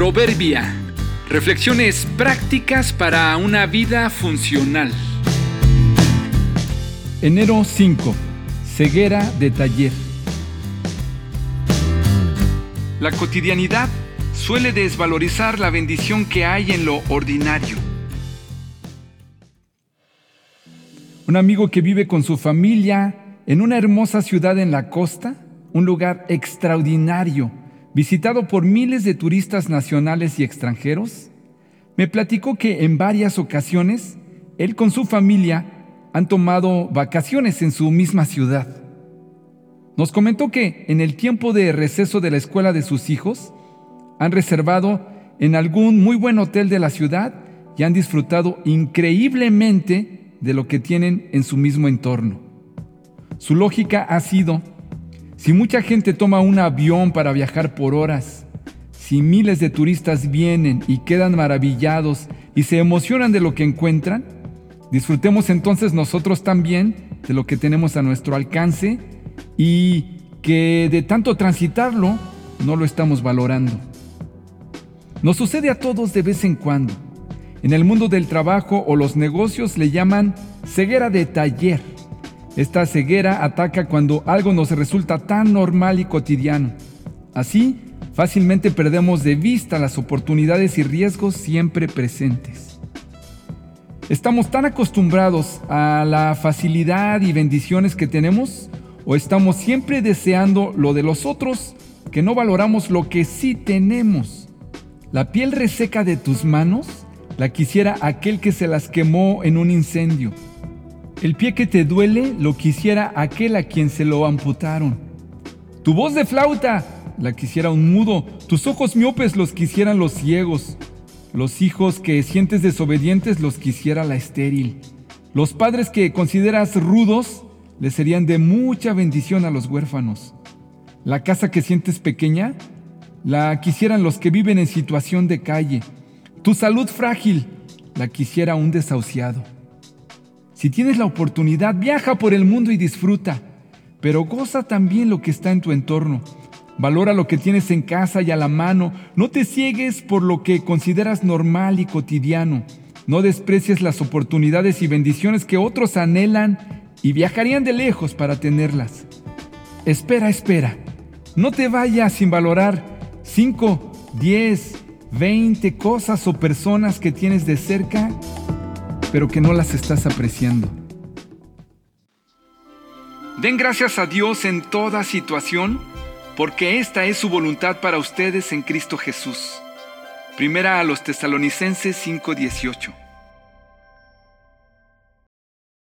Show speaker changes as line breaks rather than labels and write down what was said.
Proverbia. Reflexiones prácticas para una vida funcional.
Enero 5. Ceguera de taller.
La cotidianidad suele desvalorizar la bendición que hay en lo ordinario.
Un amigo que vive con su familia en una hermosa ciudad en la costa, un lugar extraordinario, visitado por miles de turistas nacionales y extranjeros, me platicó que en varias ocasiones él con su familia han tomado vacaciones en su misma ciudad. Nos comentó que en el tiempo de receso de la escuela de sus hijos han reservado en algún muy buen hotel de la ciudad y han disfrutado increíblemente de lo que tienen en su mismo entorno. Su lógica ha sido si mucha gente toma un avión para viajar por horas, si miles de turistas vienen y quedan maravillados y se emocionan de lo que encuentran, disfrutemos entonces nosotros también de lo que tenemos a nuestro alcance y que de tanto transitarlo no lo estamos valorando. Nos sucede a todos de vez en cuando. En el mundo del trabajo o los negocios le llaman ceguera de taller esta ceguera ataca cuando algo nos resulta tan normal y cotidiano. Así, fácilmente perdemos de vista las oportunidades y riesgos siempre presentes. ¿Estamos tan acostumbrados a la facilidad y bendiciones que tenemos o estamos siempre deseando lo de los otros que no valoramos lo que sí tenemos? La piel reseca de tus manos la quisiera aquel que se las quemó en un incendio. El pie que te duele lo quisiera aquel a quien se lo amputaron. Tu voz de flauta la quisiera un mudo. Tus ojos miopes los quisieran los ciegos. Los hijos que sientes desobedientes los quisiera la estéril. Los padres que consideras rudos le serían de mucha bendición a los huérfanos. La casa que sientes pequeña la quisieran los que viven en situación de calle. Tu salud frágil la quisiera un desahuciado. Si tienes la oportunidad, viaja por el mundo y disfruta, pero goza también lo que está en tu entorno. Valora lo que tienes en casa y a la mano. No te ciegues por lo que consideras normal y cotidiano. No desprecies las oportunidades y bendiciones que otros anhelan y viajarían de lejos para tenerlas. Espera, espera. No te vayas sin valorar 5, 10, 20 cosas o personas que tienes de cerca pero que no las estás apreciando.
Den gracias a Dios en toda situación, porque esta es su voluntad para ustedes en Cristo Jesús. Primera a los tesalonicenses 5:18.